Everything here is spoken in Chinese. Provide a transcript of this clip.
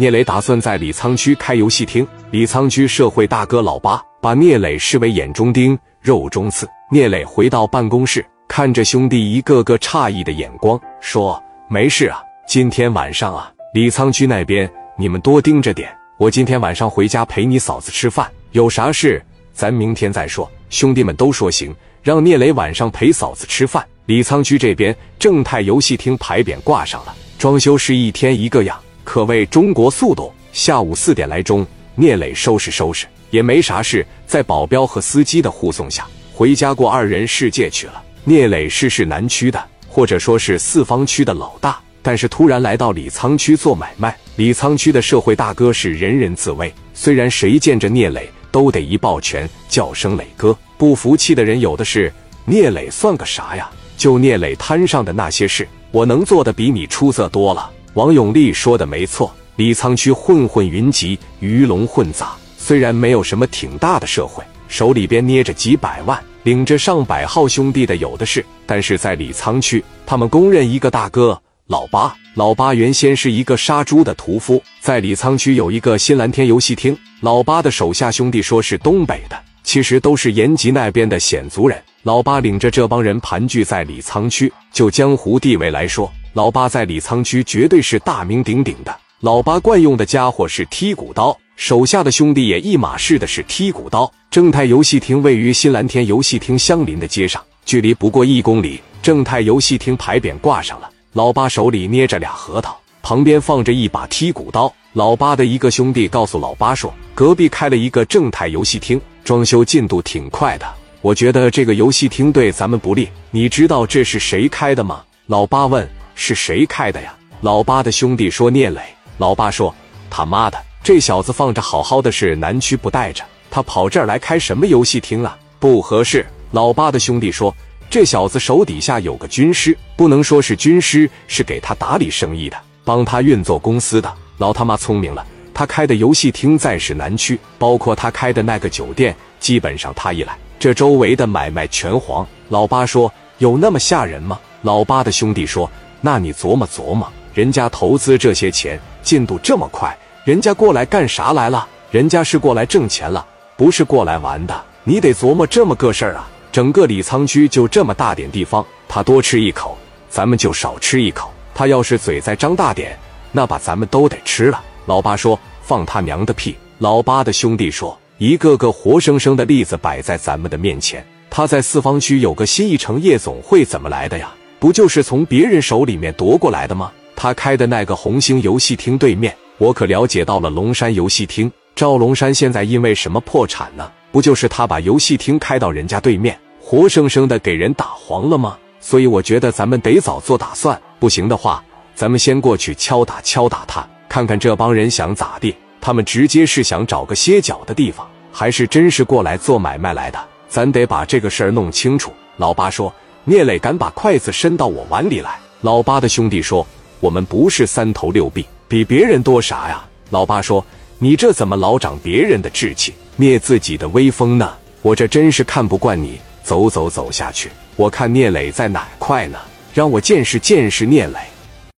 聂磊打算在李沧区开游戏厅。李沧区社会大哥老八把聂磊视为眼中钉、肉中刺。聂磊回到办公室，看着兄弟一个个诧异的眼光，说：“没事啊，今天晚上啊，李沧区那边你们多盯着点。我今天晚上回家陪你嫂子吃饭，有啥事咱明天再说。”兄弟们都说行，让聂磊晚上陪嫂子吃饭。李沧区这边正泰游戏厅牌匾挂上了，装修是一天一个样，可谓中国速度。下午四点来钟，聂磊收拾收拾，也没啥事，在保镖和司机的护送下，回家过二人世界去了。聂磊是市南区的，或者说是四方区的老大，但是突然来到李沧区做买卖。李沧区的社会大哥是人人自危，虽然谁见着聂磊都得一抱拳，叫声磊哥。不服气的人有的是，聂磊算个啥呀？就聂磊摊上的那些事，我能做的比你出色多了。王永利说的没错，李沧区混混云集，鱼龙混杂。虽然没有什么挺大的社会，手里边捏着几百万，领着上百号兄弟的有的是。但是在李沧区，他们公认一个大哥老八。老八原先是一个杀猪的屠夫，在李沧区有一个新蓝天游戏厅。老八的手下兄弟说是东北的，其实都是延吉那边的鲜族人。老八领着这帮人盘踞在李沧区，就江湖地位来说，老八在李沧区绝对是大名鼎鼎的。老八惯用的家伙是剔骨刀，手下的兄弟也一码事的是剔骨刀。正泰游戏厅位于新蓝天游戏厅相邻的街上，距离不过一公里。正泰游戏厅牌匾挂上了，老八手里捏着俩核桃，旁边放着一把剔骨刀。老八的一个兄弟告诉老八说，隔壁开了一个正太游戏厅，装修进度挺快的。我觉得这个游戏厅对咱们不利。你知道这是谁开的吗？老八问。是谁开的呀？老八的兄弟说聂磊。老八说他妈的，这小子放着好好的是南区不带着，他跑这儿来开什么游戏厅啊？不合适。老八的兄弟说这小子手底下有个军师，不能说是军师，是给他打理生意的，帮他运作公司的。老他妈聪明了，他开的游戏厅在市南区，包括他开的那个酒店，基本上他一来。这周围的买卖全黄。老八说：“有那么吓人吗？”老八的兄弟说：“那你琢磨琢磨，人家投资这些钱，进度这么快，人家过来干啥来了？人家是过来挣钱了，不是过来玩的。你得琢磨这么个事儿啊。整个李沧区就这么大点地方，他多吃一口，咱们就少吃一口。他要是嘴再张大点，那把咱们都得吃了。”老八说：“放他娘的屁！”老八的兄弟说。一个个活生生的例子摆在咱们的面前。他在四方区有个新一城夜总会，怎么来的呀？不就是从别人手里面夺过来的吗？他开的那个红星游戏厅对面，我可了解到了龙山游戏厅。赵龙山现在因为什么破产呢？不就是他把游戏厅开到人家对面，活生生的给人打黄了吗？所以我觉得咱们得早做打算。不行的话，咱们先过去敲打敲打他，看看这帮人想咋地。他们直接是想找个歇脚的地方，还是真是过来做买卖来的？咱得把这个事儿弄清楚。老八说：“聂磊敢把筷子伸到我碗里来。”老八的兄弟说：“我们不是三头六臂，比别人多啥呀？”老八说：“你这怎么老长别人的志气，灭自己的威风呢？我这真是看不惯你。走走走下去，我看聂磊在哪块呢？让我见识见识聂磊。”